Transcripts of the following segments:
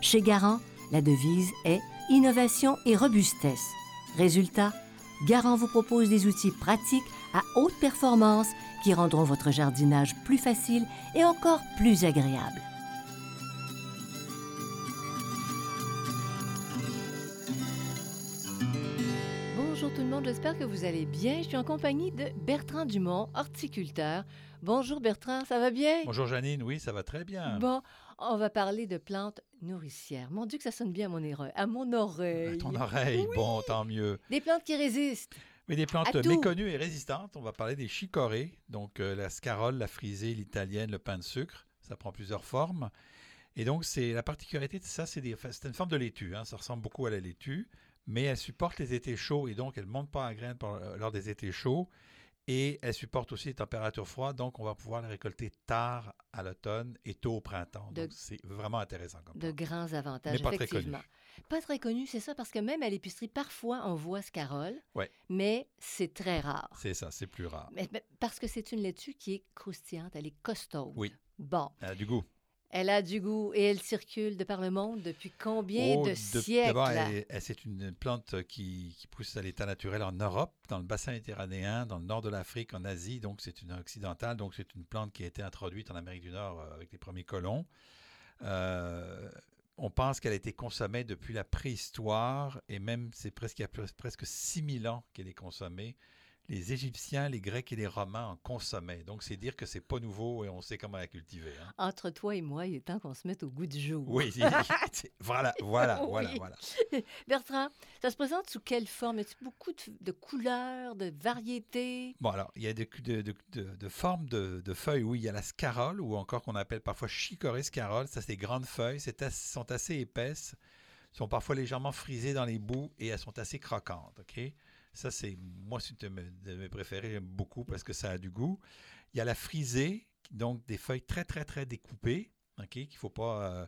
Chez Garant, la devise est innovation et robustesse. Résultat, Garant vous propose des outils pratiques à haute performance qui rendront votre jardinage plus facile et encore plus agréable. Bonjour tout le monde, j'espère que vous allez bien. Je suis en compagnie de Bertrand Dumont, horticulteur. Bonjour Bertrand, ça va bien? Bonjour Janine, oui, ça va très bien. Bon, on va parler de plantes nourricières. Mon Dieu que ça sonne bien à mon oreille. À mon oreille. À ton oreille, bon, tant mieux. Des plantes qui résistent. Mais des plantes méconnues et résistantes, on va parler des chicorées, donc euh, la scarole, la frisée, l'italienne, le pain de sucre. Ça prend plusieurs formes. Et donc, c'est la particularité de ça, c'est une forme de laitue. hein, ça ressemble beaucoup à la laitue, mais elle supporte les étés chauds et donc elle ne monte pas à graines euh, lors des étés chauds. Et elle supporte aussi les températures froides, donc on va pouvoir les récolter tard à l'automne et tôt au printemps. De- Donc, c'est vraiment intéressant comme De grands avantages, Mais pas très effectivement. Pas très connu, c'est ça, parce que même à l'épicerie, parfois, on voit scarole, Ouais. mais c'est très rare. C'est ça, c'est plus rare. Mais- mais parce que c'est une laitue qui est croustillante, elle est costaude. Oui. Bon, Elle a du goût. Elle a du goût et elle circule de par le monde depuis combien Oh, de de- siècles? D'abord, c'est une plante qui, qui pousse à l'état naturel en Europe, dans le bassin méditerranéen, dans le nord de l'Afrique, en Asie. Donc, c'est une occidentale. Donc, c'est une plante qui a été introduite en Amérique du Nord euh, avec les premiers colons. Euh, on pense qu'elle a été consommée depuis la préhistoire et même c'est presque il y a pres- presque 6000 ans qu'elle est consommée. Les Égyptiens, les Grecs et les Romains en consommaient. Donc, c'est dire que c'est pas nouveau et on sait comment la cultiver. hein. Entre toi et moi, il est temps qu'on se mette au goût du jour. Oui, voilà, voilà, voilà, Oui. voilà. Bertrand, ça se présente sous quelle forme? Y a beaucoup de, de couleurs, de variétés? Bon, alors, il y a de, de, formes de, feuilles. Oui, il y a la scarole, ou encore qu'on appelle parfois chicorée scarole. Ça, c'est des grandes feuilles. C'est sont assez épaisses, sont parfois légèrement frisées dans les bouts et elles sont assez croquantes. OK? Ça, c'est, moi, c'est une de mes- préférés. J'aime beaucoup parce que ça a du goût. Il y a la frisée, donc des feuilles très, très, très découpées. OK? Qu'il ne faut pas. euh,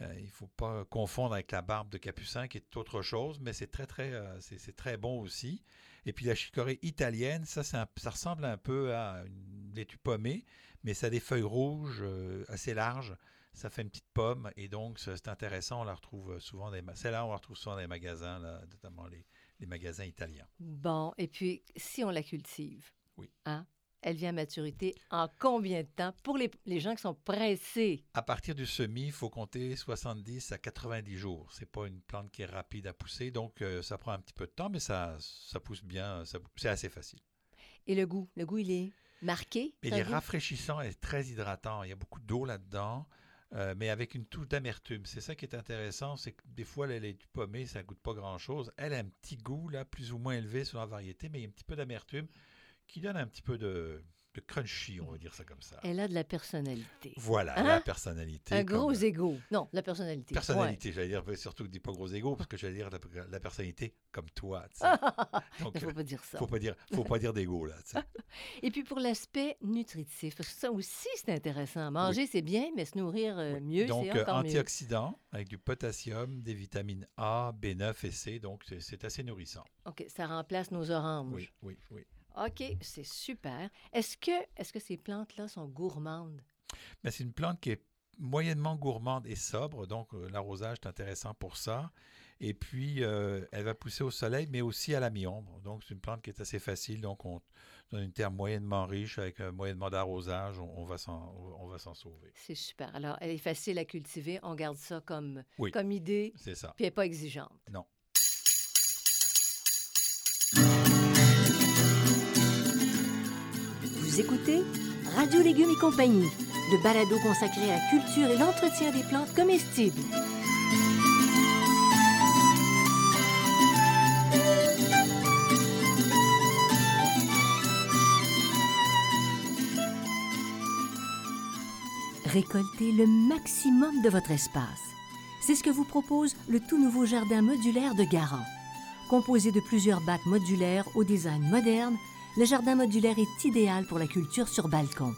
euh, faut pas confondre avec la barbe de capucin qui est autre chose, mais c'est très très euh, c'est très bon aussi. Et puis la chicorée italienne, ça, un- ça ressemble un peu à une laitue pommée, mais ça a des feuilles rouges euh, assez larges. Ça fait une petite pomme et donc c'est intéressant. On la retrouve souvent celle-là, on la retrouve souvent dans les magasins, notamment les, les magasins italiens. Bon, et puis, si on la cultive, Oui. hein, elle vient à maturité en combien de temps pour les, les gens qui sont pressés? À partir du semis, il faut compter 70 à 90 jours. C'est pas une plante qui est rapide à pousser, donc euh, ça prend un petit peu de temps, mais ça, ça pousse bien. ça- C'est assez facile. Et le goût? Le goût, il est marqué? Il est rafraîchissant et très hydratant. Il y a beaucoup d'eau là-dedans, euh, mais avec une touche d'amertume. C'est ça qui est intéressant, c'est que des fois, elle est du pommé, ça ne goûte pas grand-chose. Elle a un petit goût, là, plus ou moins élevé sur la variété, mais il y a un petit peu d'amertume qui donne un petit peu de, de crunchy, on va dire ça comme ça. Elle a de la personnalité. Voilà, Hein? la personnalité. Un comme- gros ego. Non, la personnalité. Personnalité, j'allais dire, surtout, dis pas gros égaux, parce que j'allais dire la, la personnalité comme toi. Il Donc, ne faut euh, pas dire ça. faut pas dire, faut pas dire d'ego, là. tu sais. Et puis pour l'aspect nutritif, parce que ça aussi, c'est intéressant. Manger, c'est bien, mais se nourrir euh, mieux, c'est euh, encore mieux. antioxydant avec du potassium, des vitamines A, B9 et C. Donc, c'est- c'est assez nourrissant. OK, ça remplace nos oranges. Oui, oui, oui. OK, c'est super. Est-ce que, est que ces plantes-là sont gourmandes? Mais c'est une plante qui est moyennement gourmande et sobre. Donc, euh, l'arrosage est intéressant pour ça. Et puis, euh, elle va pousser au soleil, mais aussi à la mi-ombre. Donc, c'est une plante qui est assez facile. Donc, on donne une terre moyennement riche avec un moyennement d'arrosage. On, on va s'en on va s'en sauver. C'est super. Alors, elle est facile à cultiver. On garde ça comme, Oui. comme idée, C'est ça. puis elle n'est pas exigeante. Non. Vous écoutez Radio Légumes et compagnie, le balado consacré à la culture et l'entretien des plantes comestibles. Récoltez le maximum de votre espace. C'est ce que vous propose le tout nouveau jardin modulaire de Garant. Composé de plusieurs bacs modulaires au design moderne, le jardin modulaire est idéal pour la culture sur balcon.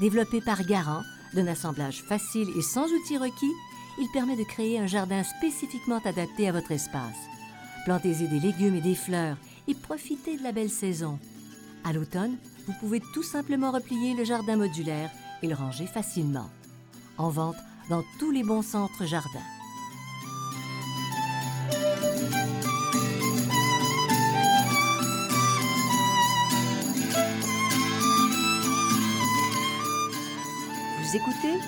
Développé par Garant, d'un assemblage facile et sans outils requis, il permet de créer un jardin spécifiquement adapté à votre espace. Plantez-y des légumes et des fleurs et profitez de la belle saison. À l'automne, vous pouvez tout simplement replier le jardin modulaire et le ranger facilement. En vente dans tous les bons centres jardins. Vous écoutez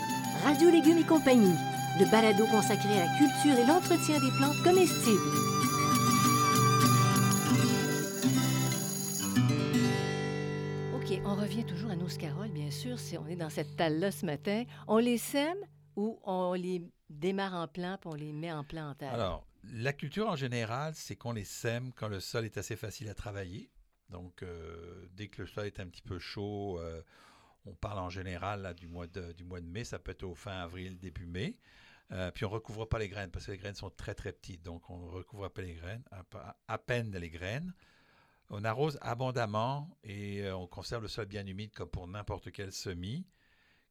Radio Légumes et compagnie, le balado consacré à la culture et l'entretien des plantes comestibles. OK, on revient toujours à nos scaroles, bien sûr. Si on est dans cette talle-là ce matin, on les sème ou on les démarre en plan puis on les met en plan en terre? Alors, la culture en général, c'est qu'on les sème quand le sol est assez facile à travailler. Donc, euh, dès que le sol est un petit peu chaud, euh, on parle en général là, du, mois de, du mois de mai, ça peut être au fin avril, début mai. Euh, puis on ne recouvre pas les graines parce que les graines sont très très petites, donc on ne recouvre pas les graines, à, peine les graines. On arrose abondamment et euh, on conserve le sol bien humide comme pour n'importe quel semis.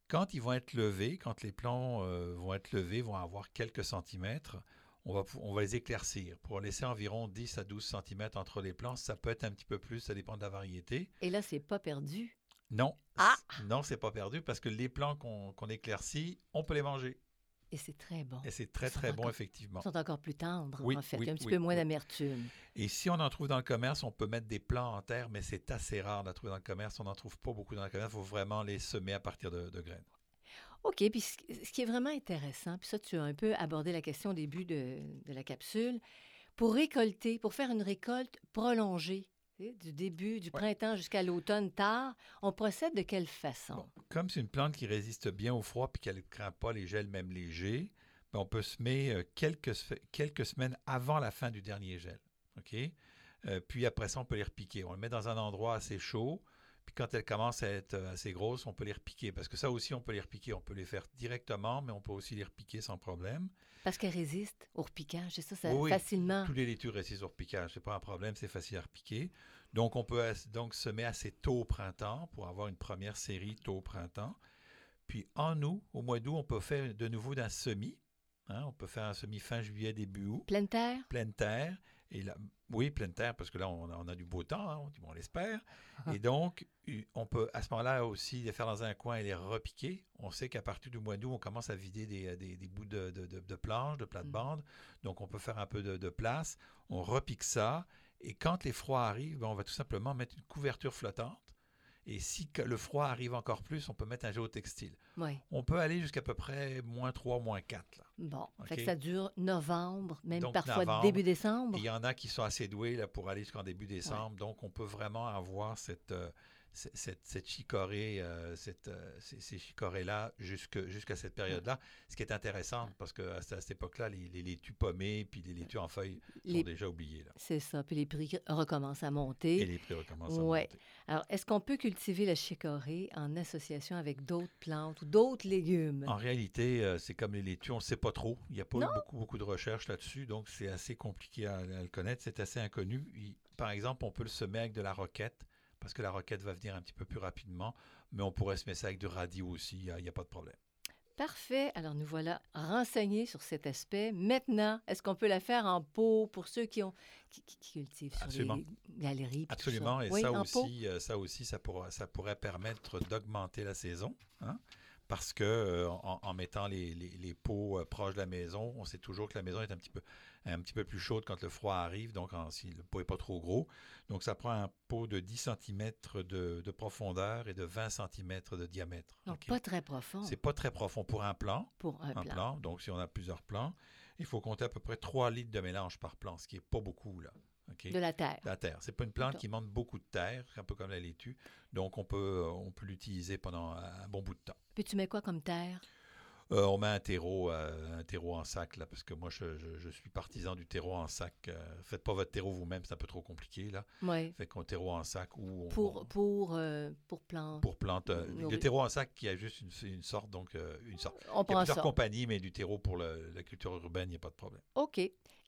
Quand ils vont être levés, quand les plants euh, vont être levés, vont avoir quelques centimètres, on va, on va les éclaircir pour laisser environ 10 à 12 centimètres entre les plants. Ça peut être un petit peu plus, ça dépend de la variété. Et là, c'est pas perdu. Non, Ah! non, c'est pas perdu parce que les plants qu'on éclaircit, on peut les manger. Et c'est très bon. Et c'est très très bon effectivement. Ils sont encore plus tendres, Oui, en fait. oui, Il y a un petit oui, peu moins d'amertume. Et si on en trouve dans le commerce, on peut mettre des plants en terre, mais c'est assez rare d'en trouver dans le commerce. On n'en trouve pas beaucoup dans le commerce. Il faut vraiment les semer à partir de, de graines. OK, puis ce qui est vraiment intéressant, puis ça, tu as un peu abordé la question au début de, de la capsule, pour récolter, pour faire une récolte prolongée, du début du Ouais. printemps jusqu'à l'automne tard, on procède de quelle façon? Bon, comme c'est une plante qui résiste bien au froid puis qu'elle ne craint pas les gels, même légers, ben, on peut semer euh, quelques, quelques semaines avant la fin du dernier gel. OK? Euh, puis après ça, on peut les repiquer. On les met dans un endroit assez chaud. Puis quand elles commencent à être euh, assez grosses, on peut les repiquer. Parce que ça aussi, on peut les repiquer. On peut les faire directement, mais on peut aussi les repiquer sans problème. Parce qu'elle résiste au repiquage, c'est ça, ça Oui, facilement. Tous les laitues résistent au repiquage, c'est pas un problème, c'est facile à repiquer. Donc on peut donc semer assez tôt au printemps pour avoir une première série tôt au printemps. Puis en août, au mois d'août, on peut faire de nouveau d'un semis. Hein, on peut faire un semis fin juillet, début août, Pleine terre? pleine terre. Et là, oui, pleine terre, parce que là, on a, on a du beau temps, hein, on, l'espère. Ah. Et donc, on peut à ce moment-là aussi les faire dans un coin et les repiquer. On sait qu'à partir du mois d'août, on commence à vider des, des- des bouts de, de, de, de planches, de plate-bande. Donc, on peut faire un peu de, de place. On repique ça. Et quand les froids arrivent, ben, on va tout simplement mettre une couverture flottante. Et si le froid arrive encore plus, on peut mettre un géotextile. Oui. On peut aller jusqu'à peu près moins 3, moins 4. Là. Bon. Fait que OK. ça dure novembre, même Donc, parfois novembre. début décembre. Il y en a qui sont assez doués là, pour aller jusqu'en début décembre. Donc, on peut vraiment avoir cette, euh, cette, cette chicorée, euh, cette, euh, ces, ces chicorées-là jusqu'à cette période-là. Ce qui est intéressant parce qu'à à cette époque-là, les, les laitues pommées puis les laitues en feuilles sont déjà oubliées. Là. C'est ça. Puis les prix recommencent à Et monter. les prix recommencent à monter. Alors, est-ce qu'on peut cultiver la chicorée en association avec d'autres plantes ou d'autres légumes? En réalité, euh, c'est comme les laitues, on ne sait pas trop. Il n'y a pas eu Non? beaucoup, beaucoup de recherches là-dessus, donc c'est assez compliqué à, à le connaître. C'est assez inconnu. Il- par exemple, on peut le semer avec de la roquette, parce que la roquette va venir un petit peu plus rapidement, mais on pourrait semer ça avec du radio aussi, il n'y a, pas de problème. Parfait. Alors, nous voilà renseignés sur cet aspect. Maintenant, est-ce qu'on peut la faire en pot pour ceux qui, ont, qui, qui- qui cultivent sur Absolument. les galeries? Absolument, ça? et Oui, ça, en pot? aussi, euh, ça aussi, ça, pourra- ça pourrait permettre d'augmenter la saison, hein, parce que euh, en, en mettant les, les- les pots euh, proches de la maison, on sait toujours que la maison est un petit peu, un petit peu plus chaude quand le froid arrive, donc en- si le pot n'est pas trop gros. Donc ça prend un pot de 10 cm de, de profondeur et de 20 cm de diamètre. Donc, pas très profond C'est pas très profond pour un plant. pour un, un plant. plan. Donc, si on a plusieurs plants, il faut compter à peu près 3 litres de mélange par plan, ce qui n'est pas beaucoup, là. De la terre. La terre. C'est pas une plante qui demande beaucoup de terre, un peu comme la laitue. Donc, on peut, euh, on peut l'utiliser pendant un bon bout de temps. Puis tu mets quoi comme terre? Euh, on met un terreau, euh, un terreau en sac, là, parce que moi, je, je- je suis partisan du terreau en sac. Euh, faites pas votre terreau vous-même, c'est un peu trop compliqué, là. Oui. Fait qu'on terreau en sac ou Pour, on- pour, pour plantes. pour plante. Nourri- le terreau en sac qui a juste une, une sorte, donc une sorte. On Il y a plusieurs compagnies, mais du terreau pour le- la culture urbaine, il n'y a pas de problème. OK.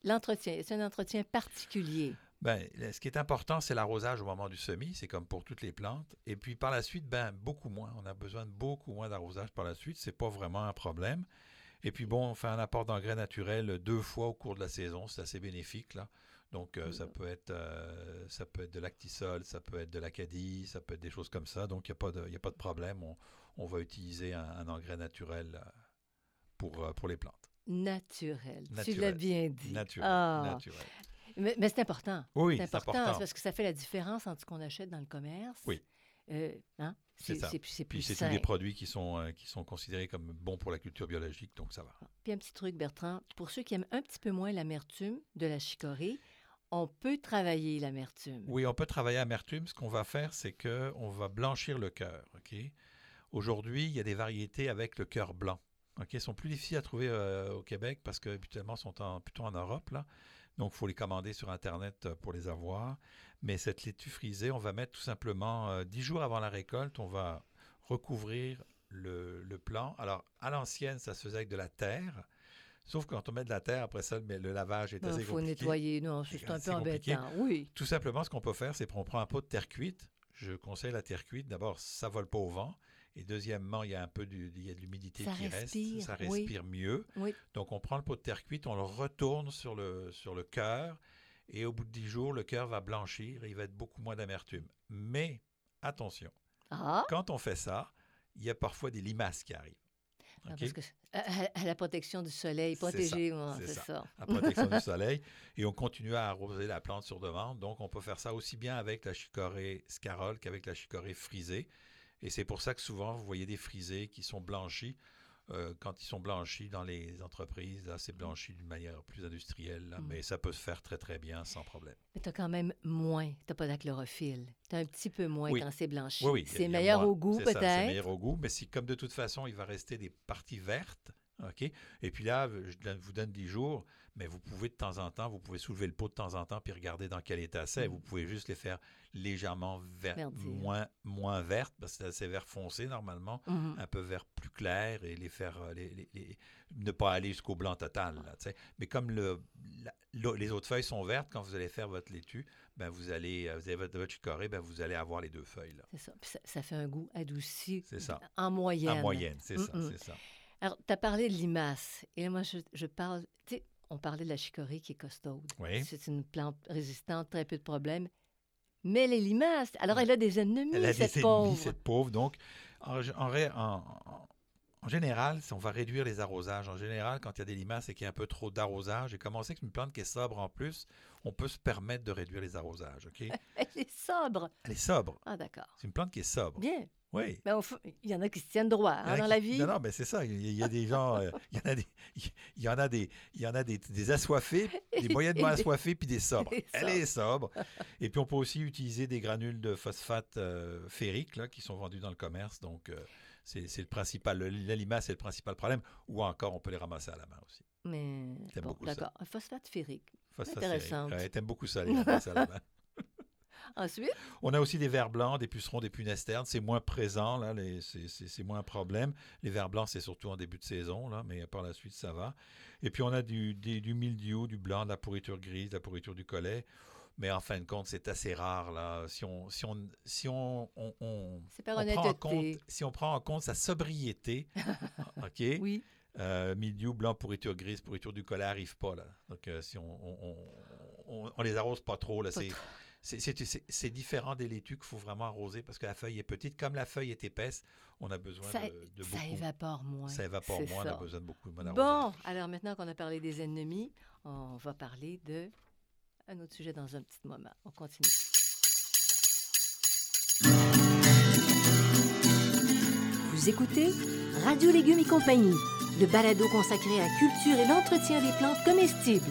L'entretien, c'est un entretien particulier. Ben, ce qui est important, c'est l'arrosage au moment du semis. C'est comme pour toutes les plantes. Et puis par la suite, ben, beaucoup moins. On a besoin de beaucoup moins d'arrosage par la suite. C'est pas vraiment un problème. Et puis bon, on fait un apport d'engrais naturel deux fois au cours de la saison. C'est assez bénéfique là. Donc euh, ça peut être euh, ça peut être de l'actisol, ça peut être de l'acadie, ça peut être des choses comme ça. Donc il n'y a pas de y a pas de problème. On, on va utiliser un, un engrais naturel euh, pour pour les plantes. Naturel. Tu l'as bien dit. Naturel. Ah. naturel. Mais, mais c'est important. Oui, c'est c'est important, important. parce que ça fait la différence entre ce qu'on achète dans le commerce. Oui. Euh, hein? C'est ça. C'est Puis c'est tous des produits qui sont, euh, qui sont considérés comme bons pour la culture biologique, donc ça va. Puis un petit truc, Bertrand, pour ceux qui aiment un petit peu moins l'amertume de la chicorée, on peut travailler l'amertume. Oui, on peut travailler à amertume. Ce qu'on va faire, c'est qu'on va blanchir le cœur. ok? Aujourd'hui, il y a des variétés avec le cœur blanc. ok? Ils sont plus difficiles à trouver euh, au Québec parce que habituellement, sont en- plutôt en Europe. Là. Donc, il faut les commander sur Internet euh, pour les avoir. Mais cette laitue frisée, on va mettre tout simplement euh, 10 jours avant la récolte, on va recouvrir le, le plant. Alors, à l'ancienne, ça se faisait avec de la terre. Sauf que quand on met de la terre, après ça, le, le lavage est Il assez faut compliqué. nettoyer. Non, c'est un peu embêtant. Oui. Tout simplement, ce qu'on peut faire, c'est qu'on prend un pot de terre cuite. Je conseille la terre cuite. D'abord, ça vole pas au vent. Et deuxièmement, il y a un peu du- il y a de l'humidité qui respire, reste. Ça oui. respire mieux. Oui. Donc, on prend le pot de terre cuite, on le retourne sur le, sur le cœur. Et au bout de 10 jours, le cœur va blanchir et il va être beaucoup moins d'amertume. Mais, attention, Ah, quand on fait ça, il y a parfois des limaces qui arrivent. ah, OK? parce que à, la protection du soleil, protéger, ouais, c'est ça. ça. à protection du soleil. Et on continue à arroser la plante sur demande. Donc, on peut faire ça aussi bien avec la chicorée scarole qu'avec la chicorée frisée. Et c'est pour ça que souvent, vous voyez des frisés qui sont blanchis. Euh, quand ils sont blanchis dans les entreprises, là, c'est blanchi d'une manière plus industrielle. là. Mm. Mais ça peut se faire très, très bien sans problème. Mais tu as quand même moins. Tu n'as pas d'achlorophylle. Tu as un petit peu moins Oui. quand c'est blanchi. Oui, oui. c'est meilleur moins. au goût, ça, C'est peut-être. meilleur au goût, mais si, comme de toute façon, il va rester des parties vertes, OK? Et puis là, je vous donne 10 jours, mais vous pouvez de temps en temps, vous pouvez soulever le pot de temps en temps puis regarder dans quel état c'est. Mm. Vous pouvez juste les faire légèrement vert, Verdir. moins, moins vertes, parce que c'est vert foncé normalement, Mhm. un peu vert plus clair et les faire, euh, les, les- les- ne pas aller jusqu'au blanc total. là, tu sais. mais comme le, la- l'au- les autres feuilles sont vertes, quand vous allez faire votre laitue, ben vous allez, euh, vous avez votre, votre chicorée, ben vous allez avoir les deux feuilles. C'est ça. Ça. ça fait un goût adouci. C'est ça. En moyenne. En moyenne, c'est ça, Mm-mm. c'est ça. Alors, tu as parlé de limaces. Et moi, je, je parle. Tu sais, on parlait de la chicorée qui est costaude. Oui. C'est une plante résistante, très peu de problèmes. Mais les limaces, alors elle a des ennemis, Elle a cette des pauvre. ennemis, cette pauvre. Donc, en, général, si on va réduire les arrosages, en général, quand il y a des limaces et qu'il y a un peu trop d'arrosage, et comme on sait qu'une plante qui est sobre en plus, on peut se permettre de réduire les arrosages. OK? Elle est sobre. Elle est sobre. Ah, d'accord. C'est une plante qui est sobre. Bien. Oui. Mais fond, il y en a qui se tiennent droit hein, dans qui- la vie. Non, non, mais c'est ça. Il y, a- des gens, euh, il y en a des, il y en a des, il y en a des, des assoiffés, des moyennement assoiffés, puis des sobres. des Elle est sobre. Et puis on peut aussi utiliser des granules de phosphate euh, ferrique là, qui sont vendus dans le commerce. Donc euh, c'est le principal. La limace, c'est le principal problème. Ou encore, on peut les ramasser à la main aussi. Mais bon, d'accord. Phosphate ferrique. Phosphate. Ouais, T'aimes beaucoup ça, les ramasser à la main. Ensuite, On a aussi des vers blancs, des pucerons, des punesternes. C'est moins présent, là, c'est- moins un problème. Les vers blancs, c'est surtout en début de saison, là, mais par la suite, ça va. Et puis, on a du, des- du mildiou, du blanc, de la pourriture grise, de la pourriture du collet. Mais en fin de compte, c'est assez rare, là. Si on, si on, si on, on- on- on prend en compte, si on prend en compte sa sobriété, OK? Oui. Euh, mildiou, blanc, pourriture grise, pourriture du collet n'arrive pas, là. Donc, euh, si on, on, on- on- on les arrose pas trop, là, c'est... C'est- différent des laitues qu'il faut vraiment arroser parce que la feuille est petite. Comme la feuille est épaisse, on a besoin Ça, de, de ça beaucoup. évapore moins. Ça évapore c'est moins, on a ça. besoin de beaucoup d'arrosage. Bon, alors maintenant qu'on a parlé des ennemis, on va parler de un autre sujet dans un petit moment. On continue. Vous écoutez Radio Légumes et compagnie, le balado consacré à la culture et l'entretien des plantes comestibles.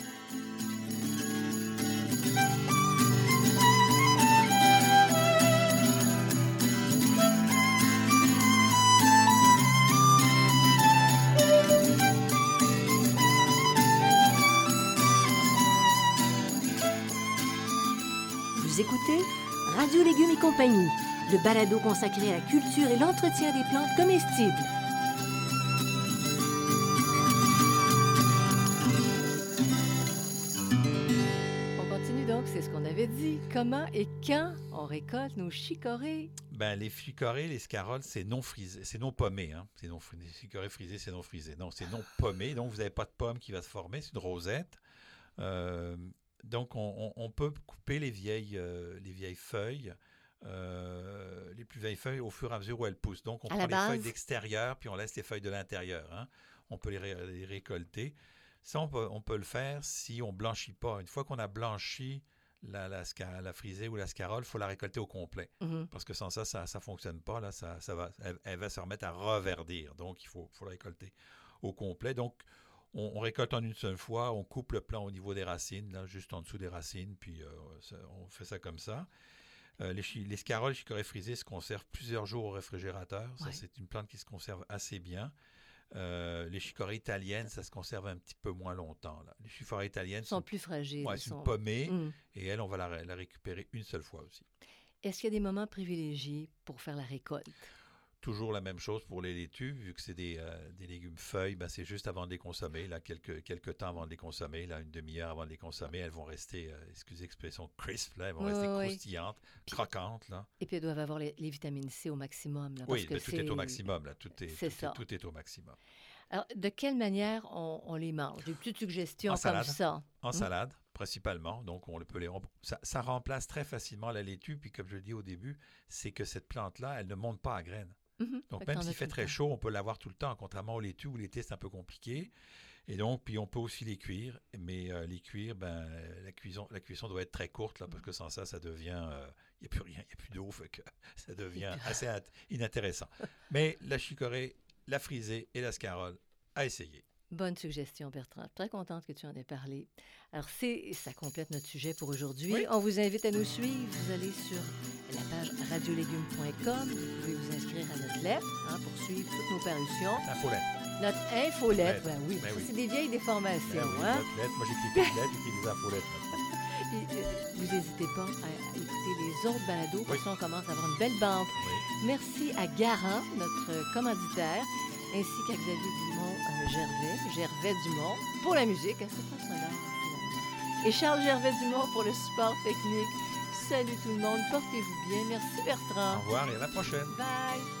Vous écoutez Radio Légumes et compagnie, le balado consacré à la culture et l'entretien des plantes comestibles. On continue donc, c'est ce qu'on avait dit. Comment et quand on récolte nos chicorées? Ben, les chicorées, les scaroles, c'est non frisé, c'est non pommé. Hein? C'est non, les chicorées frisées, c'est non frisé. Non, c'est non pommé, donc vous n'avez pas de pomme qui va se former, c'est une rosette. Euh, donc, on, on, peut couper les vieilles, euh, les vieilles feuilles, euh, les plus vieilles feuilles, au fur et à mesure où elles poussent. Donc, on À prend les feuilles d'extérieur, puis on laisse les feuilles de l'intérieur. hein. On peut les, ré- les récolter. Ça, on peut, on peut le faire si on blanchit pas. Une fois qu'on a blanchi la, la, frisée ou la scarole, il faut la récolter au complet. Mhm. Parce que sans ça, ça ne fonctionne pas. Là, ça, ça va, elle, elle va se remettre à reverdir. Donc, il faut, faut la récolter au complet. Donc, on, on récolte en une seule fois. On coupe le plant au niveau des racines, là, juste en dessous des racines. Puis, euh, ça- on fait ça comme ça. Euh, les, scaroles chicorées frisées se conservent plusieurs jours au réfrigérateur. Ça, Ouais. c'est une plante qui se conserve assez bien. Euh, les chicorées italiennes, ça se conserve un petit peu moins longtemps. là. Les chicorées italiennes sont sont, plus fragiles. ouais, c'est une sont- pommée. Mhm. Et elle, on va la, la récupérer une seule fois aussi. Est-ce qu'il y a des moments privilégiés pour faire la récolte? Toujours la même chose pour les laitues, vu que c'est des, euh, des légumes feuilles, ben c'est juste avant de les consommer, là, quelques, quelques temps avant de les consommer, là, une demi-heure avant de les consommer, elles vont rester, euh, excusez l'expression, crisp, là, elles vont rester croustillantes, Puis- croquantes, là. Et puis elles doivent avoir les, les vitamines C au maximum. là, parce Oui, que mais tout est au maximum, là, tout est, c'est tout, est- ça. tout est au maximum. Alors, de quelle manière on, on les mange? Des petites suggestions En comme salade? ça. En Mm. salade, principalement, donc on peut les, ça, ça remplace très facilement la laitue, puis comme je le dis au début, c'est que cette plante-là, elle ne monte pas à graines. Mhm. Donc, même s'il fait très chaud, on peut l'avoir tout le temps, contrairement aux laitues où l'été, c'est un peu compliqué. Et donc, puis on peut aussi les cuire, mais euh, les cuire, ben, euh, la, cuisson, la cuisson doit être très courte, là, parce que sans ça, ça devient. Il n'y a plus rien, il n'y a plus d'eau, ça devient assez int- inintéressant. mais la chicorée, la frisée et la scarole, à essayer. Bonne suggestion, Bertrand. Très contente que tu en aies parlé. Alors, c'est, ça complète notre sujet pour aujourd'hui. Oui. On vous invite à nous suivre. Vous allez sur la page radiolégumes.com. Vous pouvez vous inscrire à notre lettre hein, pour suivre toutes nos parutions. Infolette. Notre infolettre, Lettre. ben oui, Ben oui. c'est des vieilles déformations. Ben oui, hein? notre lettre. Moi, j'écris plus de lettres, j'écris des infolettes. Puis, euh, vous n'hésitez pas à, écouter les autres balados, parce qu'on commence à avoir une belle. Oui. Merci à Garant, notre commanditaire, ainsi qu'à Xavier Dumont euh, Gervais, Gervais Dumont, pour la musique. hein, C'est pas finalement. Et Charles Gervais Dumont pour le support technique. Salut tout le monde, portez-vous bien. Merci Au Bertrand. revoir et à la prochaine. Bye.